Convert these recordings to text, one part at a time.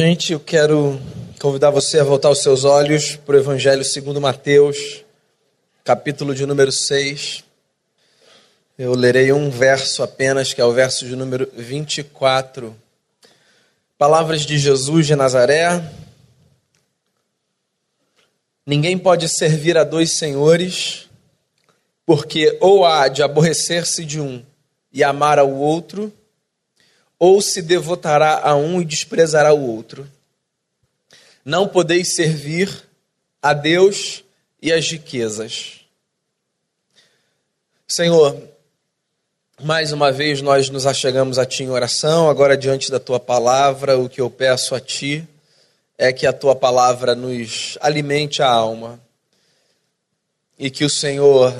Gente, eu quero convidar você a voltar os seus olhos para o Evangelho segundo Mateus, capítulo de número 6. Eu lerei um verso apenas, que é o verso de número 24. Palavras de Jesus de Nazaré. Ninguém pode servir a dois senhores, porque ou há de aborrecer-se de um e amar ao outro, ou se devotará a um e desprezará o outro. Não podeis servir a Deus e as riquezas. Senhor, mais uma vez nós nos achegamos a Ti em oração, agora diante da Tua palavra, o que eu peço a Ti é que a Tua palavra nos alimente a alma e que o Senhor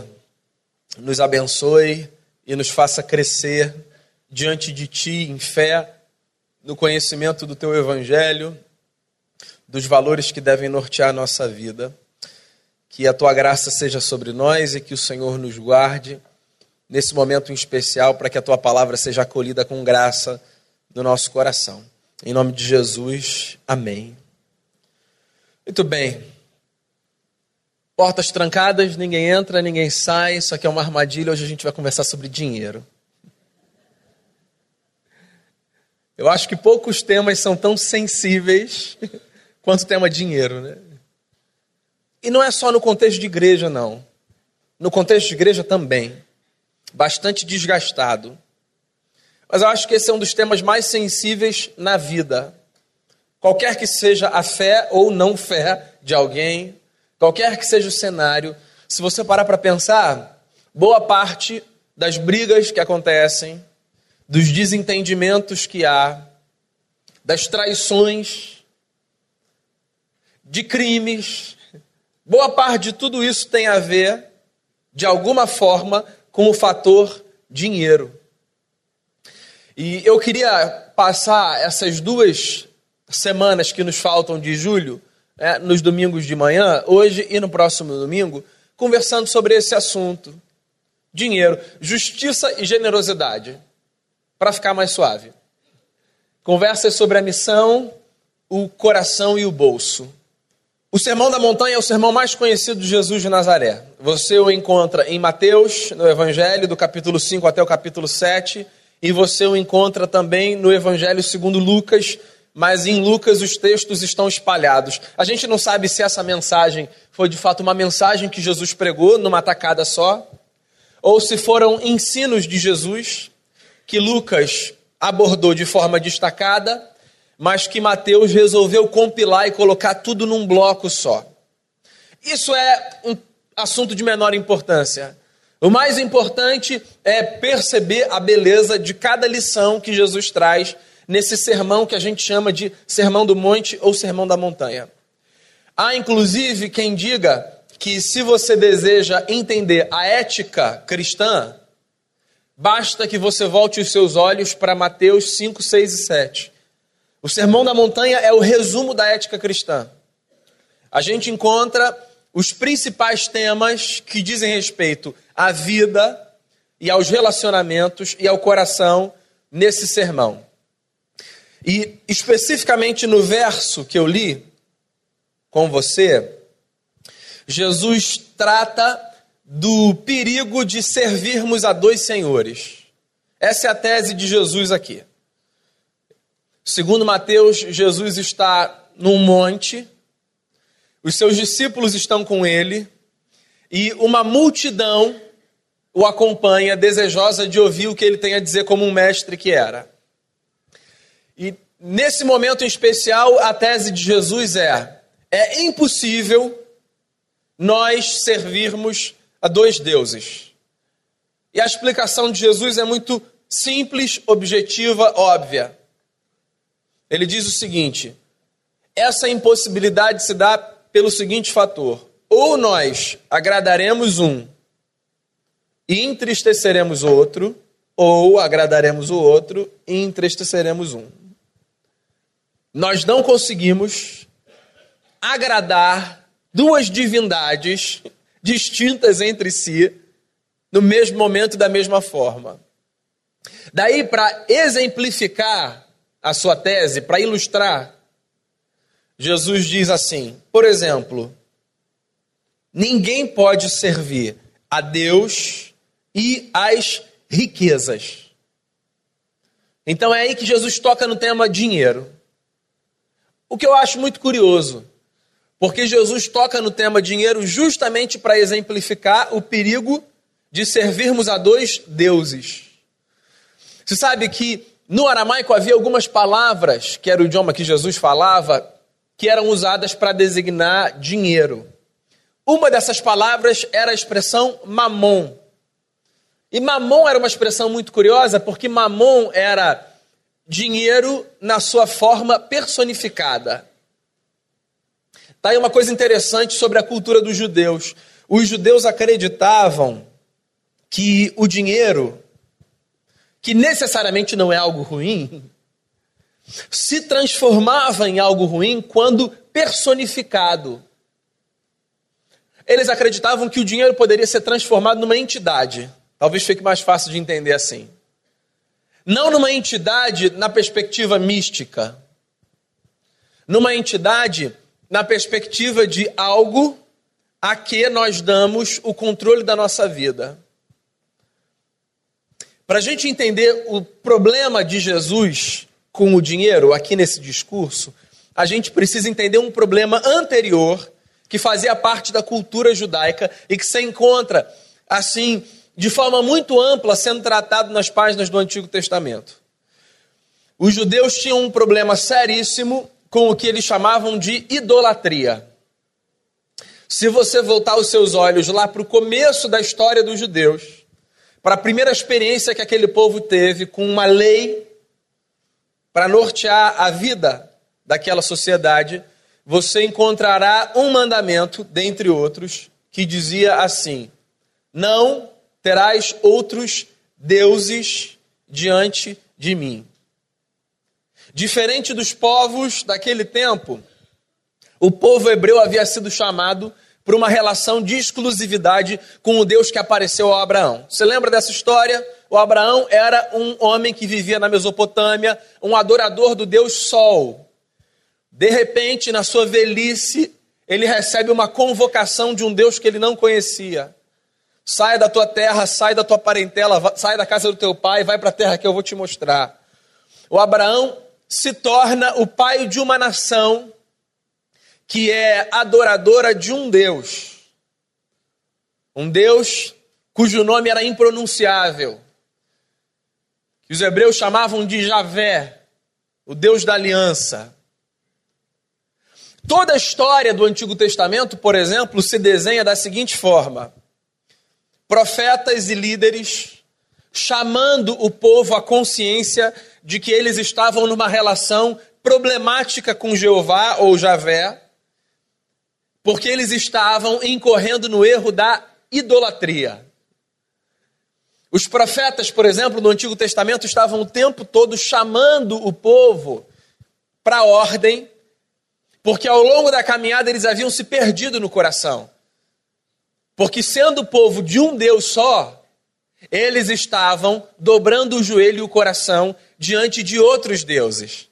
nos abençoe e nos faça crescer diante de Ti em fé, no conhecimento do Teu Evangelho, dos valores que devem nortear a nossa vida. Que a Tua graça seja sobre nós e que o Senhor nos guarde nesse momento em especial para que a Tua palavra seja acolhida com graça no nosso coração. Em nome de Jesus, amém. Muito bem. Portas trancadas, ninguém entra, ninguém sai. Isso aqui é uma armadilha. Hoje a gente vai conversar sobre dinheiro. Eu acho que poucos temas são tão sensíveis quanto o tema dinheiro, né? E não é só no contexto de igreja, não. No contexto de igreja também. Bastante desgastado. Mas eu acho que esse é um dos temas mais sensíveis na vida. Qualquer que seja a fé ou não fé de alguém, qualquer que seja o cenário, se você parar para pensar, boa parte das brigas que acontecem, dos desentendimentos que há, das traições, de crimes. Boa parte de tudo isso tem a ver, de alguma forma, com o fator dinheiro. E eu queria passar essas duas semanas que nos faltam de julho, né, nos domingos de manhã, hoje e no próximo domingo, conversando sobre esse assunto: dinheiro, justiça e generosidade para ficar mais suave. Conversas sobre a missão, o coração e o bolso. O Sermão da Montanha é o sermão mais conhecido de Jesus de Nazaré. Você o encontra em Mateus, no Evangelho, do capítulo 5 até o capítulo 7, e você o encontra também no Evangelho segundo Lucas, mas em Lucas os textos estão espalhados. A gente não sabe se essa mensagem foi de fato uma mensagem que Jesus pregou numa tacada só, ou se foram ensinos de Jesus que Lucas abordou de forma destacada, mas que Mateus resolveu compilar e colocar tudo num bloco só. Isso é um assunto de menor importância. O mais importante é perceber a beleza de cada lição que Jesus traz nesse sermão que a gente chama de Sermão do Monte ou Sermão da Montanha. Há inclusive quem diga que se você deseja entender a ética cristã, Basta que você volte os seus olhos para Mateus 5, 6 e 7. O Sermão da Montanha é o resumo da ética cristã. A gente encontra os principais temas que dizem respeito à vida e aos relacionamentos e ao coração nesse sermão. E especificamente no verso que eu li com você, Jesus trata do perigo de servirmos a dois senhores. Essa é a tese de Jesus aqui. Segundo Mateus, Jesus está num monte, os seus discípulos estão com ele e uma multidão o acompanha, desejosa de ouvir o que ele tem a dizer como um mestre que era. E nesse momento em especial, a tese de Jesus é: é impossível nós servirmos a dois deuses. E a explicação de Jesus é muito simples, objetiva, óbvia. Ele diz o seguinte: essa impossibilidade se dá pelo seguinte fator: ou nós agradaremos um e entristeceremos o outro, ou agradaremos o outro e entristeceremos um. Nós não conseguimos agradar duas divindades distintas entre si, no mesmo momento, da mesma forma. Daí, para exemplificar a sua tese, para ilustrar Jesus diz assim, por exemplo, ninguém pode servir a Deus e as riquezas. Então é aí que Jesus toca no tema dinheiro. O que eu acho muito curioso, porque Jesus toca no tema dinheiro justamente para exemplificar o perigo de servirmos a dois deuses. Você sabe que no aramaico havia algumas palavras, que era o idioma que Jesus falava, que eram usadas para designar dinheiro. Uma dessas palavras era a expressão mamon. E mamon era uma expressão muito curiosa, porque mamon era dinheiro na sua forma personificada. Tá aí uma coisa interessante sobre a cultura dos judeus. Os judeus acreditavam que o dinheiro, que necessariamente não é algo ruim, se transformava em algo ruim quando personificado. Eles acreditavam que o dinheiro poderia ser transformado numa entidade. Talvez fique mais fácil de entender assim. Não numa entidade na perspectiva mística, numa entidade na perspectiva de algo a que nós damos o controle da nossa vida. Para a gente entender o problema de Jesus com o dinheiro aqui nesse discurso, a gente precisa entender um problema anterior que fazia parte da cultura judaica e que se encontra, assim, de forma muito ampla, sendo tratado nas páginas do Antigo Testamento. Os judeus tinham um problema seríssimo com o que eles chamavam de idolatria. Se você voltar os seus olhos lá para o começo da história dos judeus, para a primeira experiência que aquele povo teve com uma lei para nortear a vida daquela sociedade, você encontrará um mandamento, dentre outros, que dizia assim: Não terás outros deuses diante de mim. Diferente dos povos daquele tempo, o povo hebreu havia sido chamado por uma relação de exclusividade com o Deus que apareceu a Abraão. Você lembra dessa história? O Abraão era um homem que vivia na Mesopotâmia, um adorador do Deus Sol. De repente, na sua velhice, ele recebe uma convocação de um Deus que ele não conhecia. Sai da tua terra, sai da tua parentela, sai da casa do teu pai, vai para a terra que eu vou te mostrar. O Abraão se torna o pai de uma nação que é adoradora de um Deus. Um Deus cujo nome era impronunciável. Que os hebreus chamavam de Javé, o Deus da aliança. Toda a história do Antigo Testamento, por exemplo, se desenha da seguinte forma: profetas e líderes chamando o povo à consciência de que eles estavam numa relação problemática com Jeová ou Javé, porque eles estavam incorrendo no erro da idolatria. Os profetas, por exemplo, no Antigo Testamento estavam o tempo todo chamando o povo para a ordem, porque ao longo da caminhada eles haviam se perdido no coração. Porque sendo o povo de um Deus só, eles estavam dobrando o joelho e o coração diante de outros deuses.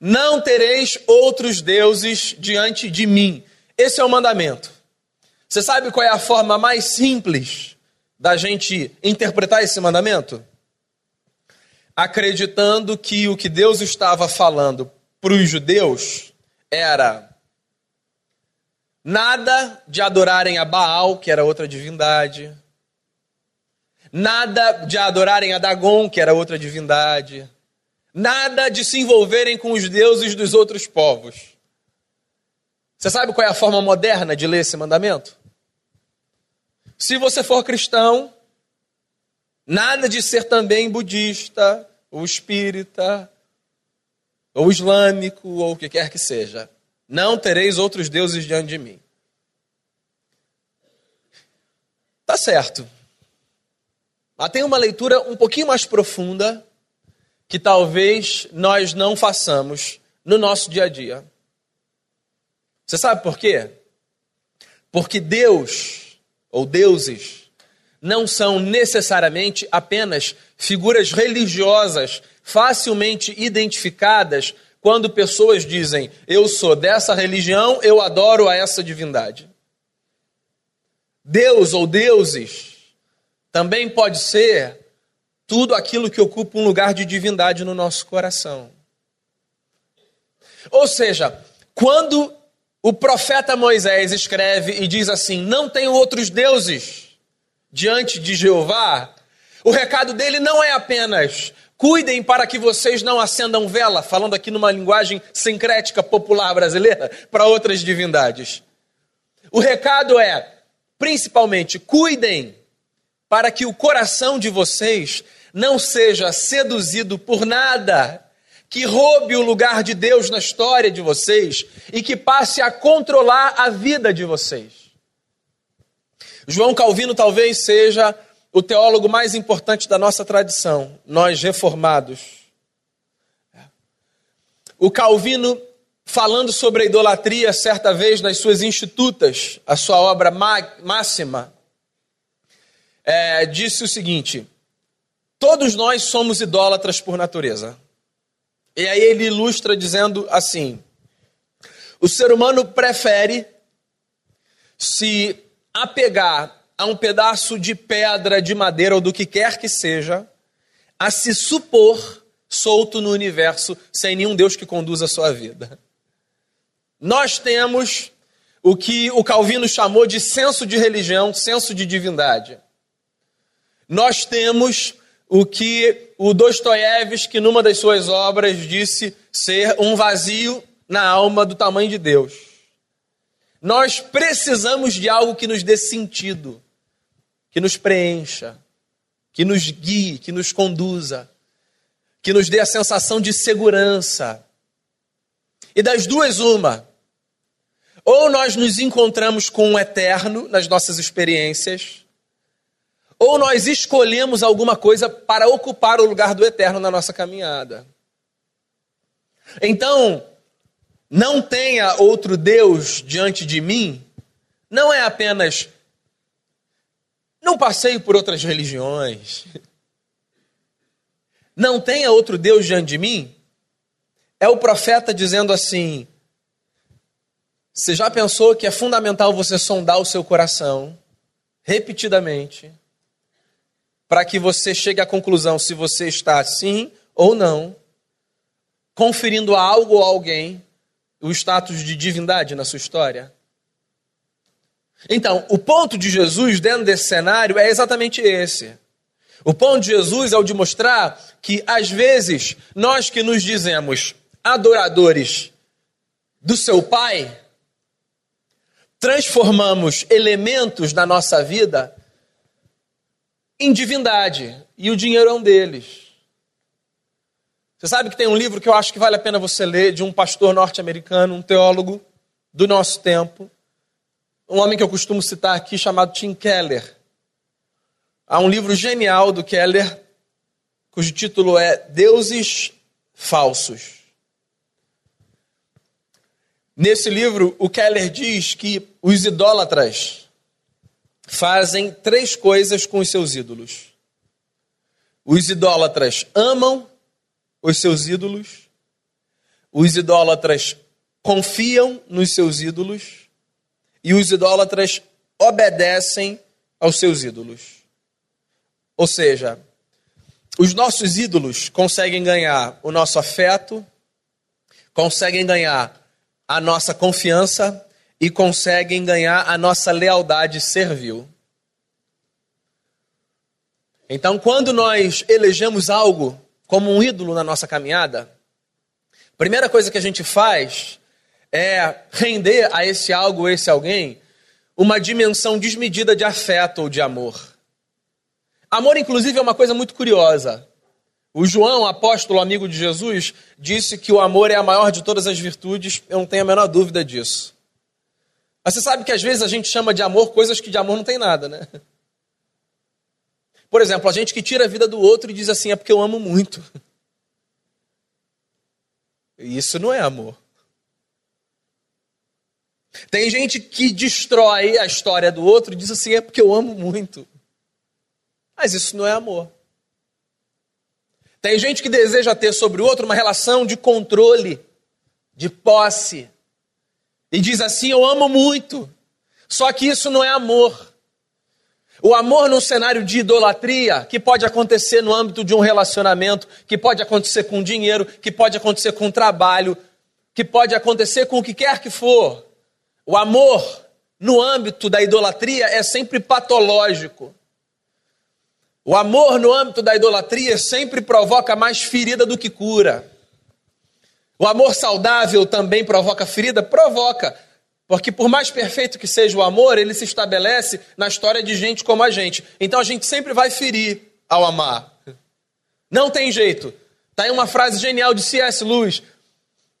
Não tereis outros deuses diante de mim. Esse é o mandamento. Você sabe qual é a forma mais simples da gente interpretar esse mandamento? Acreditando que o que Deus estava falando para os judeus era nada de adorarem a Baal, que era outra divindade, nada de adorarem a Dagon, que era outra divindade, nada de se envolverem com os deuses dos outros povos. Você sabe qual é a forma moderna de ler esse mandamento? Se você for cristão, nada de ser também budista, ou espírita, ou islâmico, ou o que quer que seja. Não tereis outros deuses diante de mim. Tá certo. Mas tem uma leitura um pouquinho mais profunda que talvez nós não façamos no nosso dia a dia. Você sabe por quê? Porque Deus, ou deuses, não são necessariamente apenas figuras religiosas facilmente identificadas quando pessoas dizem: Eu sou dessa religião, eu adoro a essa divindade. Deus ou deuses também pode ser tudo aquilo que ocupa um lugar de divindade no nosso coração. Ou seja, quando o profeta Moisés escreve e diz assim: Não tenho outros deuses diante de Jeová, o recado dele não é apenas cuidem para que vocês não acendam vela, falando aqui numa linguagem sincrética popular brasileira, para outras divindades. O recado é, principalmente, cuidem para que o coração de vocês não seja seduzido por nada que roube o lugar de Deus na história de vocês e que passe a controlar a vida de vocês. João Calvino talvez seja o teólogo mais importante da nossa tradição, nós reformados. O Calvino, falando sobre a idolatria, certa vez nas suas Institutas, a sua obra máxima, é, disse o seguinte: Todos nós somos idólatras por natureza. E aí ele ilustra dizendo assim: o ser humano prefere se apegar a um pedaço de pedra, de madeira ou do que quer que seja, a se supor solto no universo sem nenhum Deus que conduza a sua vida. Nós temos o que o Calvino chamou de senso de religião, senso de divindade. Nós temos o que o Dostoiévski, numa das suas obras, disse ser um vazio na alma do tamanho de Deus. Nós precisamos de algo que nos dê sentido, que nos preencha, que nos guie, que nos conduza, que nos dê a sensação de segurança. E das duas, uma. Ou nós nos encontramos com o eterno nas nossas experiências, ou nós escolhemos alguma coisa para ocupar o lugar do eterno na nossa caminhada. Então, não tenha outro Deus diante de mim, não é apenas não passeio por outras religiões. Não tenha outro Deus diante de mim. É o profeta dizendo assim: Você já pensou que é fundamental você sondar o seu coração repetidamente? Para que você chegue à conclusão se você está sim ou não, conferindo a algo ou alguém o status de divindade na sua história? Então, o ponto de Jesus dentro desse cenário é exatamente esse. O ponto de Jesus é o de mostrar que, às vezes, nós que nos dizemos adoradores do seu Pai, transformamos elementos na nossa vida em divindade, e o dinheiro é um deles. Você sabe que tem um livro que eu acho que vale a pena você ler, de um pastor norte-americano, um teólogo do nosso tempo, um homem que eu costumo citar aqui, chamado Tim Keller. Há um livro genial do Keller, cujo título é Deuses Falsos. Nesse livro, o Keller diz que os idólatras fazem três coisas com os seus ídolos. Os idólatras amam os seus ídolos, os idólatras confiam nos seus ídolos e os idólatras obedecem aos seus ídolos. Ou seja, os nossos ídolos conseguem ganhar o nosso afeto, conseguem ganhar a nossa confiança e conseguem ganhar a nossa lealdade servil. Então, quando nós elegemos algo como um ídolo na nossa caminhada, a primeira coisa que a gente faz é render a esse algo, esse alguém, uma dimensão desmedida de afeto ou de amor. Amor, inclusive, é uma coisa muito curiosa. O João, apóstolo amigo de Jesus, disse que o amor é a maior de todas as virtudes, eu não tenho a menor dúvida disso. Mas você sabe que às vezes a gente chama de amor coisas que de amor não tem nada, né? Por exemplo, a gente que tira a vida do outro e diz assim, é porque eu amo muito. Isso não é amor. Tem gente que destrói a história do outro e diz assim, é porque eu amo muito. Mas isso não é amor. Tem gente que deseja ter sobre o outro uma relação de controle de posse. E diz assim: Eu amo muito. Só que isso não é amor. O amor num cenário de idolatria, que pode acontecer no âmbito de um relacionamento, que pode acontecer com dinheiro, que pode acontecer com trabalho, que pode acontecer com o que quer que for. O amor no âmbito da idolatria é sempre patológico. O amor no âmbito da idolatria sempre provoca mais ferida do que cura. O amor saudável também provoca ferida? Provoca. Porque por mais perfeito que seja o amor, ele se estabelece na história de gente como a gente. Então a gente sempre vai ferir ao amar. Não tem jeito. Tá aí uma frase genial de C.S. Lewis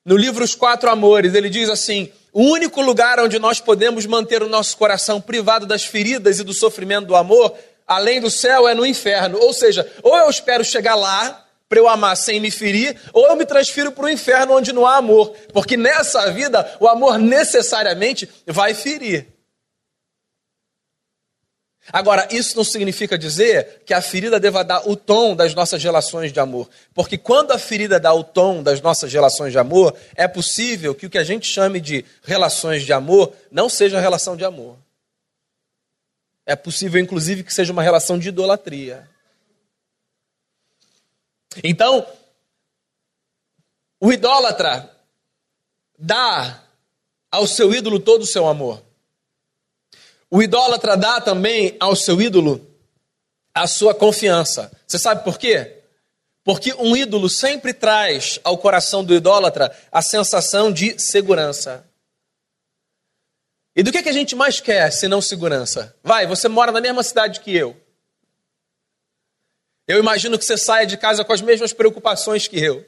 no livro Os Quatro Amores. Ele diz assim: "O único lugar onde nós podemos manter o nosso coração privado das feridas e do sofrimento do amor, além do céu, é no inferno. Ou seja, ou eu espero chegar lá para eu amar sem me ferir, ou eu me transfiro para o inferno onde não há amor, porque nessa vida o amor necessariamente vai ferir. Agora, isso não significa dizer que a ferida deva dar o tom das nossas relações de amor, porque quando a ferida dá o tom das nossas relações de amor, é possível que o que a gente chame de relações de amor não seja relação de amor. É possível, inclusive, que seja uma relação de idolatria. Então, o idólatra dá ao seu ídolo todo o seu amor. O idólatra dá também ao seu ídolo a sua confiança. Você sabe por quê? Porque um ídolo sempre traz ao coração do idólatra a sensação de segurança. E do que, que a gente mais quer se não segurança? Vai, você mora na mesma cidade que eu. Eu imagino que você saia de casa com as mesmas preocupações que eu.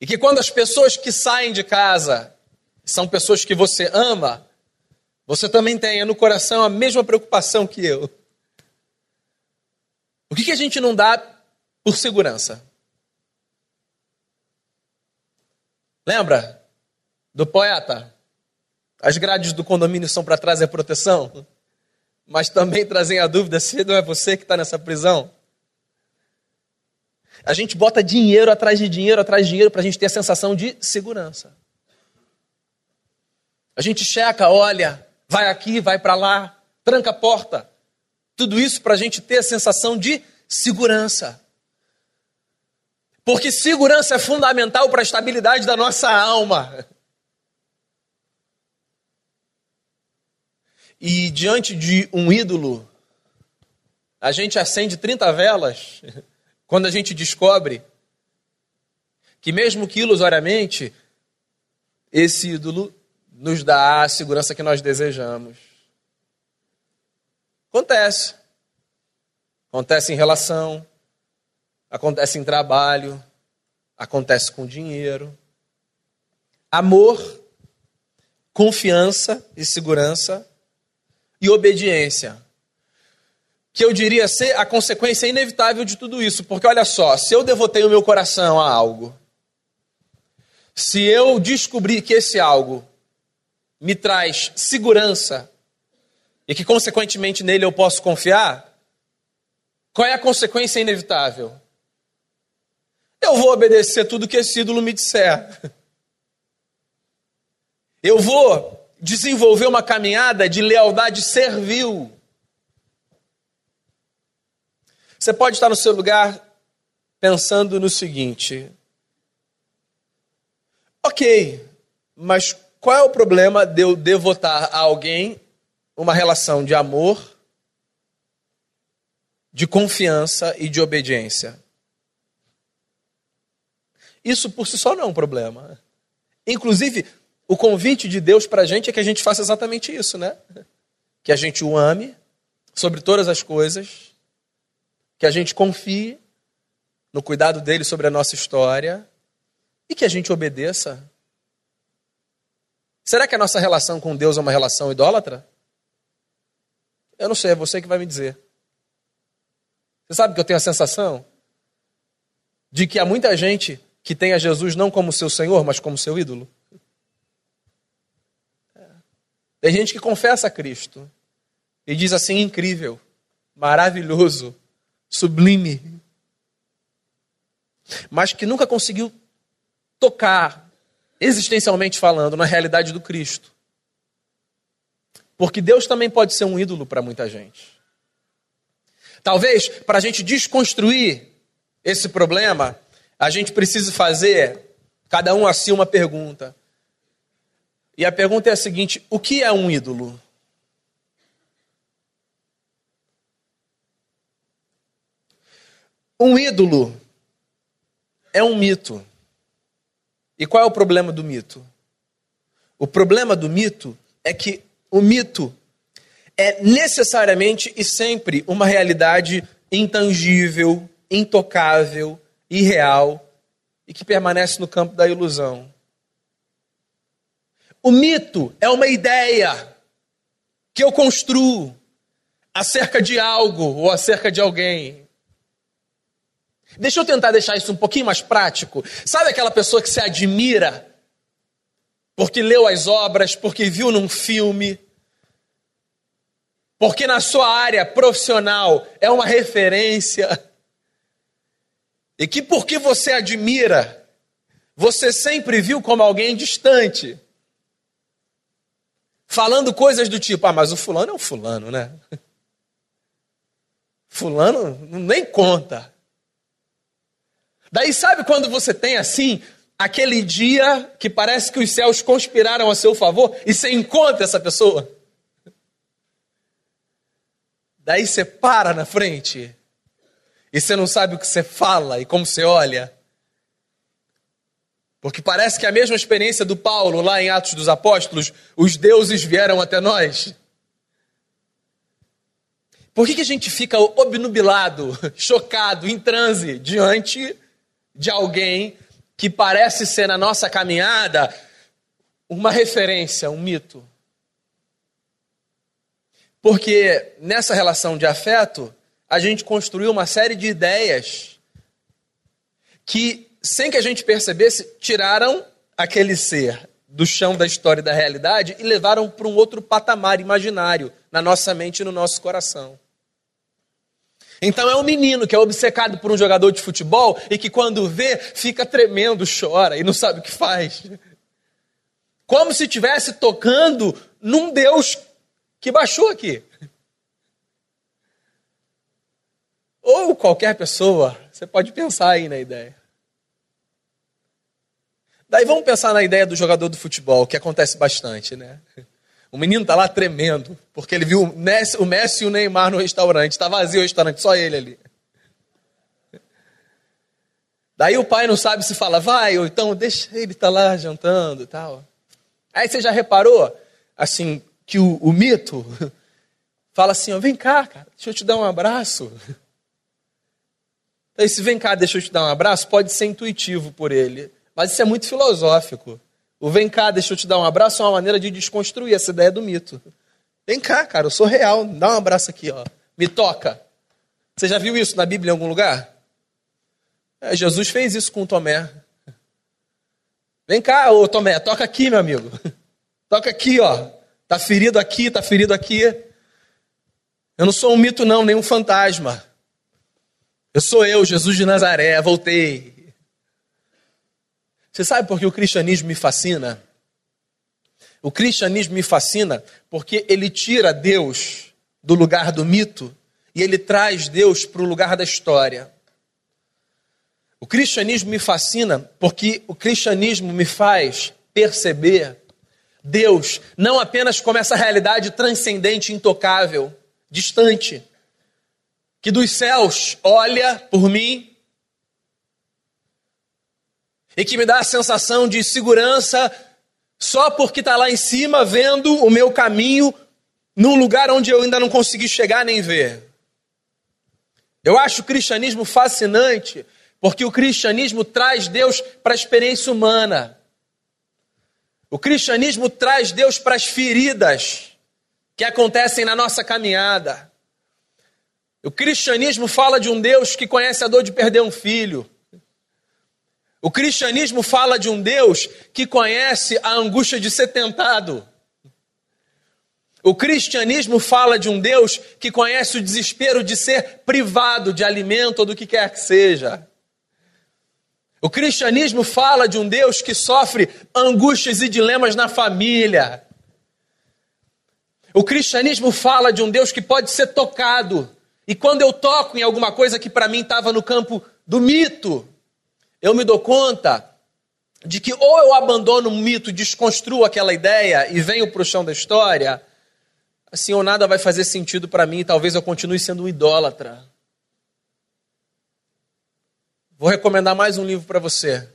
E que quando as pessoas que saem de casa são pessoas que você ama, você também tenha no coração a mesma preocupação que eu. O que, que a gente não dá por segurança? Lembra do poeta? As grades do condomínio são para trás é proteção? Mas também trazem a dúvida se não é você que está nessa prisão. A gente bota dinheiro atrás de dinheiro atrás de dinheiro para a gente ter a sensação de segurança. A gente checa, olha, vai aqui, vai para lá, tranca a porta. Tudo isso para a gente ter a sensação de segurança. Porque segurança é fundamental para a estabilidade da nossa alma. E diante de um ídolo, a gente acende 30 velas quando a gente descobre que, mesmo que ilusoriamente, esse ídolo nos dá a segurança que nós desejamos. Acontece. Acontece em relação, acontece em trabalho, acontece com dinheiro. Amor, confiança e segurança e obediência. Que eu diria ser a consequência inevitável de tudo isso, porque olha só, se eu devotei o meu coração a algo, se eu descobrir que esse algo me traz segurança e que consequentemente nele eu posso confiar, qual é a consequência inevitável? Eu vou obedecer tudo que esse ídolo me disser. Eu vou desenvolver uma caminhada de lealdade servil. Você pode estar no seu lugar pensando no seguinte: ok, mas qual é o problema de eu devotar a alguém uma relação de amor, de confiança e de obediência? Isso por si só não é um problema. Inclusive, o convite de Deus para a gente é que a gente faça exatamente isso, né? Que a gente o ame sobre todas as coisas, que a gente confie no cuidado dele sobre a nossa história e que a gente obedeça. Será que a nossa relação com Deus é uma relação idólatra? Eu não sei, é você que vai me dizer. Você sabe que eu tenho a sensação de que há muita gente que tem a Jesus não como seu Senhor, mas como seu ídolo? Tem gente que confessa a Cristo e diz assim: incrível, maravilhoso, sublime, mas que nunca conseguiu tocar, existencialmente falando, na realidade do Cristo. Porque Deus também pode ser um ídolo para muita gente. Talvez, para a gente desconstruir esse problema, a gente precise fazer, cada um assim, uma pergunta. E a pergunta é a seguinte: o que é um ídolo? Um ídolo é um mito. E qual é o problema do mito? O problema do mito é que o mito é necessariamente e sempre uma realidade intangível, intocável, irreal e que permanece no campo da ilusão. O mito é uma ideia que eu construo acerca de algo ou acerca de alguém. Deixa eu tentar deixar isso um pouquinho mais prático. Sabe aquela pessoa que se admira porque leu as obras, porque viu num filme, porque na sua área profissional é uma referência, e que porque você admira, você sempre viu como alguém distante, falando coisas do tipo: ah, mas o fulano é um fulano, né? Fulano nem conta. Daí sabe quando você tem assim aquele dia que parece que os céus conspiraram a seu favor e você encontra essa pessoa? Daí você para na frente e você não sabe o que você fala e como você olha. Porque parece que a mesma experiência do Paulo lá em Atos dos Apóstolos, os deuses vieram até nós. Por que, que a gente fica obnubilado, chocado, em transe diante de alguém que parece ser na nossa caminhada uma referência, um mito? Porque nessa relação de afeto, a gente construiu uma série de ideias que, sem que a gente percebesse, tiraram aquele ser do chão da história e da realidade e levaram para um outro patamar imaginário na nossa mente e no nosso coração. Então é um menino que é obcecado por um jogador de futebol e que quando vê fica tremendo, chora e não sabe o que faz. Como se estivesse tocando num Deus que baixou aqui. Ou qualquer pessoa, você pode pensar aí na ideia. Daí vamos pensar na ideia do jogador do futebol, que acontece bastante, né? O menino tá lá tremendo, porque ele viu o Messi, e o Neymar no restaurante. Está vazio o restaurante, só ele ali. Daí o pai não sabe se fala, vai, ou então deixa ele tá lá jantando tal. Aí você já reparou, assim, que o, o mito fala assim: ó, vem cá, cara, deixa eu te dar um abraço. Então, esse vem cá, deixa eu te dar um abraço, pode ser intuitivo por ele, mas isso é muito filosófico. O vem cá, deixa eu te dar um abraço é uma maneira de desconstruir essa ideia do mito. Vem cá, cara, eu sou real, dá um abraço aqui, ó. Me toca. Você já viu isso na Bíblia em algum lugar? É, Jesus fez isso com Tomé. Vem cá, ô Tomé, toca aqui, meu amigo. Toca aqui, ó. Tá ferido aqui, tá ferido aqui. Eu não sou um mito, não, nem um fantasma. Eu sou eu, Jesus de Nazaré, voltei. Você sabe por que o cristianismo me fascina? O cristianismo me fascina porque ele tira Deus do lugar do mito e ele traz Deus para o lugar da história. O cristianismo me fascina porque o cristianismo me faz perceber Deus não apenas como essa realidade transcendente, intocável, distante, que dos céus olha por mim e que me dá a sensação de segurança só porque está lá em cima vendo o meu caminho num lugar onde eu ainda não consegui chegar nem ver. Eu acho o cristianismo fascinante porque o cristianismo traz Deus para a experiência humana. O cristianismo traz Deus para as feridas que acontecem na nossa caminhada. O cristianismo fala de um Deus que conhece a dor de perder um filho. O cristianismo fala de um Deus que conhece a angústia de ser tentado. O cristianismo fala de um Deus que conhece o desespero de ser privado de alimento ou do que quer que seja. O cristianismo fala de um Deus que sofre angústias e dilemas na família. O cristianismo fala de um Deus que pode ser tocado. E quando eu toco em alguma coisa que para mim estava no campo do mito, eu me dou conta de que ou eu abandono o mito, desconstruo aquela ideia e venho para o chão da história, assim ou nada vai fazer sentido para mim talvez eu continue sendo um idólatra. Vou recomendar mais um livro para você,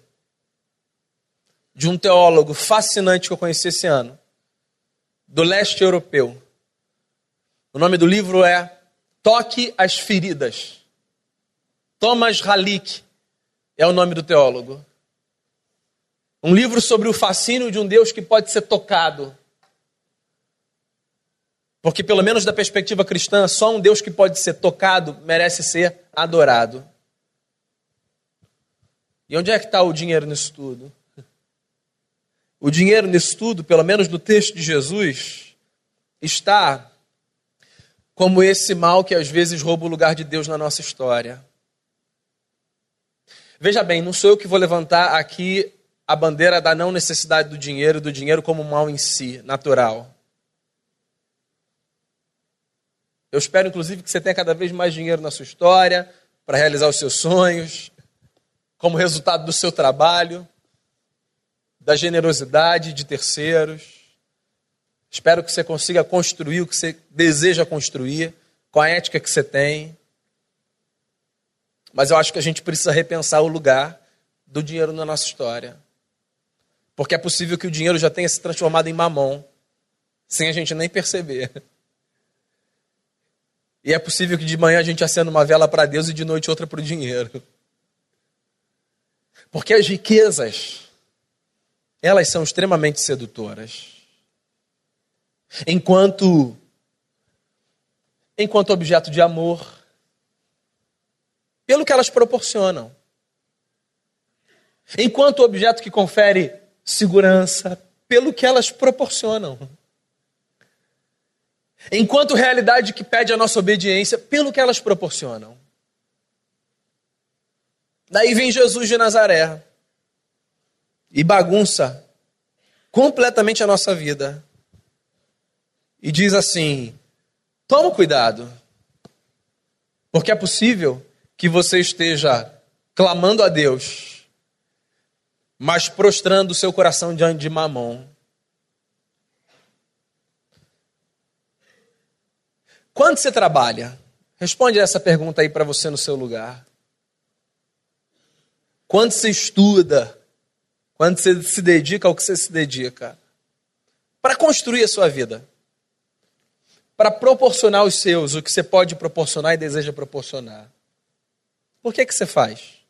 de um teólogo fascinante que eu conheci esse ano, do leste europeu. O nome do livro é Toque as Feridas. Thomas Halick é o nome do teólogo. Um livro sobre o fascínio de um Deus que pode ser tocado. Porque, pelo menos da perspectiva cristã, só um Deus que pode ser tocado merece ser adorado. E onde é que está o dinheiro nisso tudo? O dinheiro nisso tudo, pelo menos no texto de Jesus, está como esse mal que às vezes rouba o lugar de Deus na nossa história. Veja bem, não sou eu que vou levantar aqui a bandeira da não necessidade do dinheiro, do dinheiro como mal em si, natural. Eu espero, inclusive, que você tenha cada vez mais dinheiro na sua história para realizar os seus sonhos, como resultado do seu trabalho, da generosidade de terceiros. Espero que você consiga construir o que você deseja construir, com a ética que você tem. Mas eu acho que a gente precisa repensar o lugar do dinheiro na nossa história. Porque é possível que o dinheiro já tenha se transformado em mamão, sem a gente nem perceber. E é possível que de manhã a gente acenda uma vela para Deus e de noite outra para o dinheiro. Porque as riquezas, elas são extremamente sedutoras. Enquanto enquanto objeto de amor, pelo que elas proporcionam. Enquanto objeto que confere segurança, pelo que elas proporcionam. Enquanto realidade que pede a nossa obediência, pelo que elas proporcionam. Daí vem Jesus de Nazaré e bagunça completamente a nossa vida. E diz assim: toma cuidado, porque é possível que você esteja clamando a Deus, mas prostrando o seu coração diante de mamão. Quando você trabalha? Responde essa pergunta aí para você no seu lugar. Quando você estuda? Quando você se dedica ao que você se dedica? Para construir a sua vida. Para proporcionar aos seus o que você pode proporcionar e deseja proporcionar. Por que, que você faz?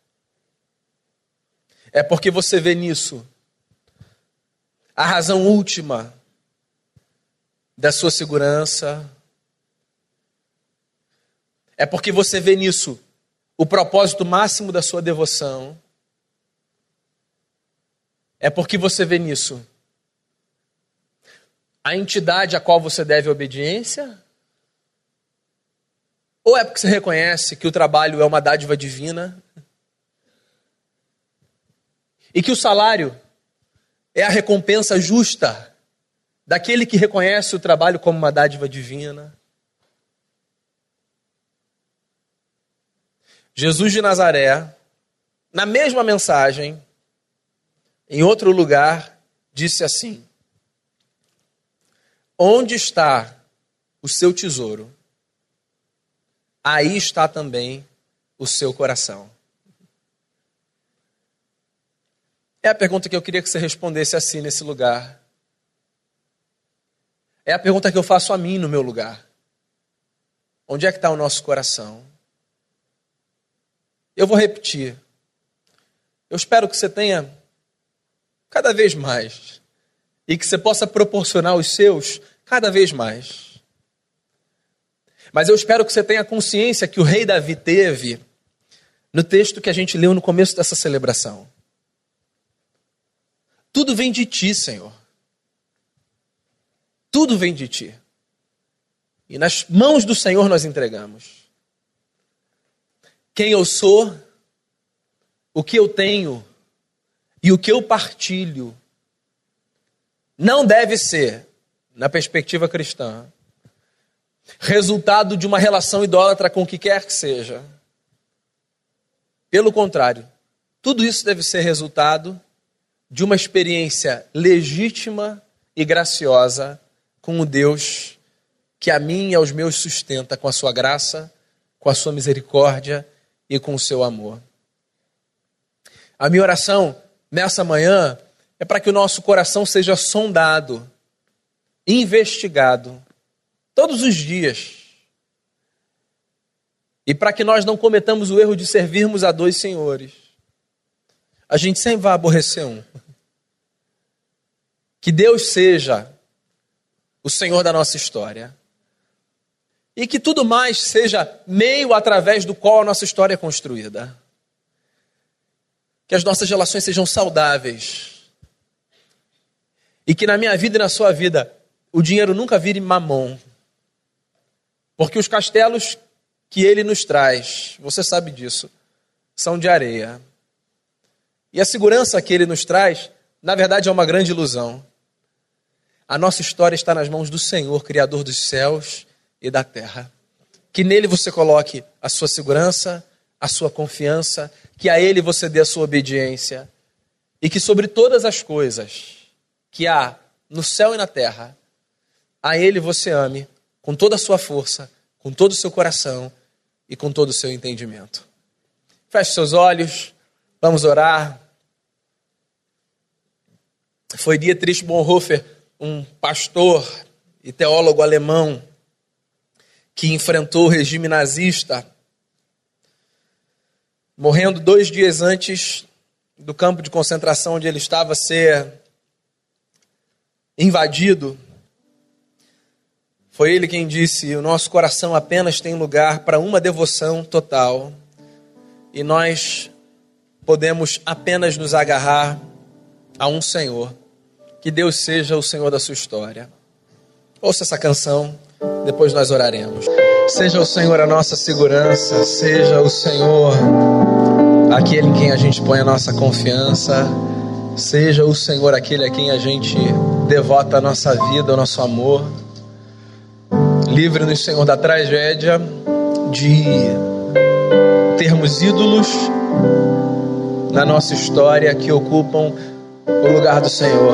É porque você vê nisso a razão última da sua segurança. É porque você vê nisso o propósito máximo da sua devoção. É porque você vê nisso a entidade a qual você deve obediência? Ou é porque você reconhece que o trabalho é uma dádiva divina? E que o salário é a recompensa justa daquele que reconhece o trabalho como uma dádiva divina? Jesus de Nazaré, na mesma mensagem, em outro lugar, disse assim: Onde está o seu tesouro, aí está também o seu coração. É a pergunta que eu queria que você respondesse assim nesse lugar. É a pergunta que eu faço a mim no meu lugar. Onde é que está o nosso coração? Eu vou repetir. Eu espero que você tenha cada vez mais e que você possa proporcionar os seus cada vez mais. Mas eu espero que você tenha consciência que o rei Davi teve no texto que a gente leu no começo dessa celebração. Tudo vem de ti, Senhor. Tudo vem de ti. E nas mãos do Senhor nós entregamos. Quem eu sou, o que eu tenho, E o que eu partilho não deve ser, na perspectiva cristã, resultado de uma relação idólatra com o que quer que seja. Pelo contrário, tudo isso deve ser resultado de uma experiência legítima e graciosa com o Deus que a mim e aos meus sustenta com a sua graça, com a sua misericórdia e com o seu amor. A minha oração nessa manhã é para que o nosso coração seja sondado, investigado, todos os dias. E para que nós não cometamos o erro de servirmos a dois senhores. A gente sempre vai aborrecer um. Que Deus seja o Senhor da nossa história. E que tudo mais seja meio através do qual a nossa história é construída. Que as nossas relações sejam saudáveis. E que na minha vida e na sua vida o dinheiro nunca vire mamon. Porque os castelos que ele nos traz, você sabe disso, são de areia. E a segurança que ele nos traz, na verdade, é uma grande ilusão. A nossa história está nas mãos do Senhor, Criador dos céus e da terra. Que nele você coloque a sua segurança, a sua confiança, que a ele você dê a sua obediência. E que sobre todas as coisas que há no céu e na terra, a ele você ame com toda a sua força, com todo o seu coração e com todo o seu entendimento. Feche seus olhos, vamos orar. Foi Dietrich Bonhoeffer, um pastor e teólogo alemão, que enfrentou o regime nazista, morrendo dois dias antes do campo de concentração onde ele estava ser invadido. Foi ele quem disse: O nosso coração apenas tem lugar para uma devoção total, e nós podemos apenas nos agarrar a um Senhor. Que Deus seja o Senhor da sua história. Ouça essa canção, depois nós oraremos. Seja o Senhor a nossa segurança, seja o Senhor aquele em quem a gente põe a nossa confiança, seja o Senhor aquele a quem a gente devota a nossa vida, o nosso amor. Livre-nos, Senhor, da tragédia de termos ídolos na nossa história que ocupam o lugar do Senhor.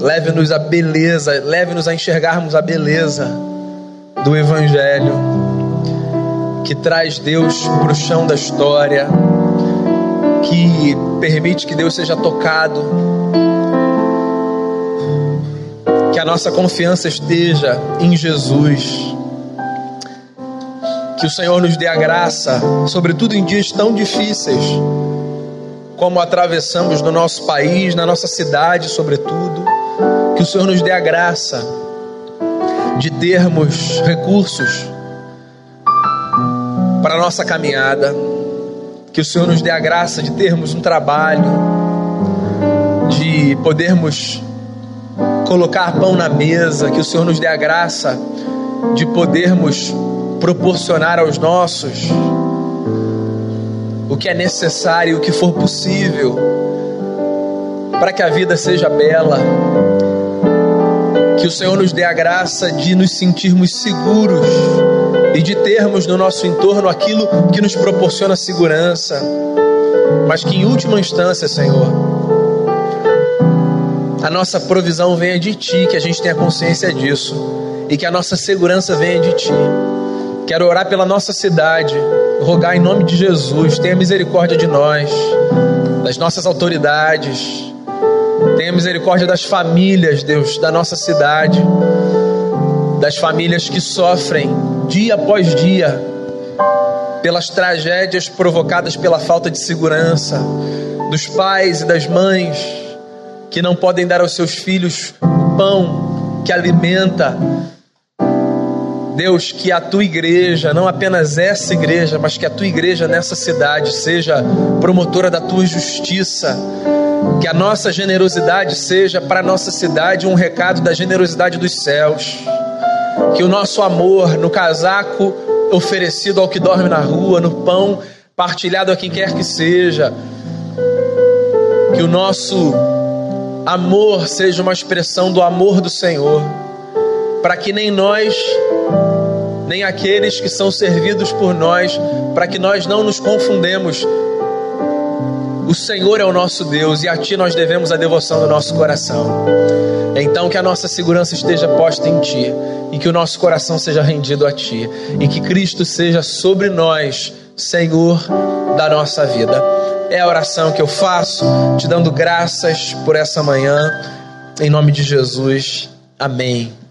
Leve-nos a beleza, leve-nos a enxergarmos a beleza do Evangelho que traz Deus para o chão da história, que permite que Deus seja tocado a nossa confiança esteja em Jesus. Que o Senhor nos dê a graça, sobretudo em dias tão difíceis, como atravessamos no nosso país, na nossa cidade, sobretudo. Que o Senhor nos dê a graça de termos recursos para a nossa caminhada. Que o Senhor nos dê a graça de termos um trabalho, de podermos colocar pão na mesa, que o Senhor nos dê a graça de podermos proporcionar aos nossos o que é necessário, o que for possível, para que a vida seja bela. Que o Senhor nos dê a graça de nos sentirmos seguros e de termos no nosso entorno aquilo que nos proporciona segurança, mas que em última instância, Senhor, a nossa provisão venha de Ti, que a gente tenha consciência disso. E que a nossa segurança venha de Ti. Quero orar pela nossa cidade, rogar em nome de Jesus, tenha misericórdia de nós, das nossas autoridades, tenha misericórdia das famílias, Deus, da nossa cidade, das famílias que sofrem dia após dia pelas tragédias provocadas pela falta de segurança, dos pais e das mães que não podem dar aos seus filhos pão que alimenta. Deus, que a tua igreja, não apenas essa igreja, mas que a tua igreja nessa cidade seja promotora da tua justiça. Que a nossa generosidade seja para a nossa cidade um recado da generosidade dos céus. Que o nosso amor no casaco oferecido ao que dorme na rua, no pão partilhado a quem quer que seja, Que o nosso amor seja uma expressão do amor do Senhor, para que nem nós, nem aqueles que são servidos por nós, para que nós não nos confundemos. O Senhor é o nosso Deus e a Ti nós devemos a devoção do nosso coração. Então, que a nossa segurança esteja posta em Ti e que o nosso coração seja rendido a Ti e que Cristo seja sobre nós, Senhor da nossa vida. É a oração que eu faço, te dando graças por essa manhã. Em nome de Jesus. Amém.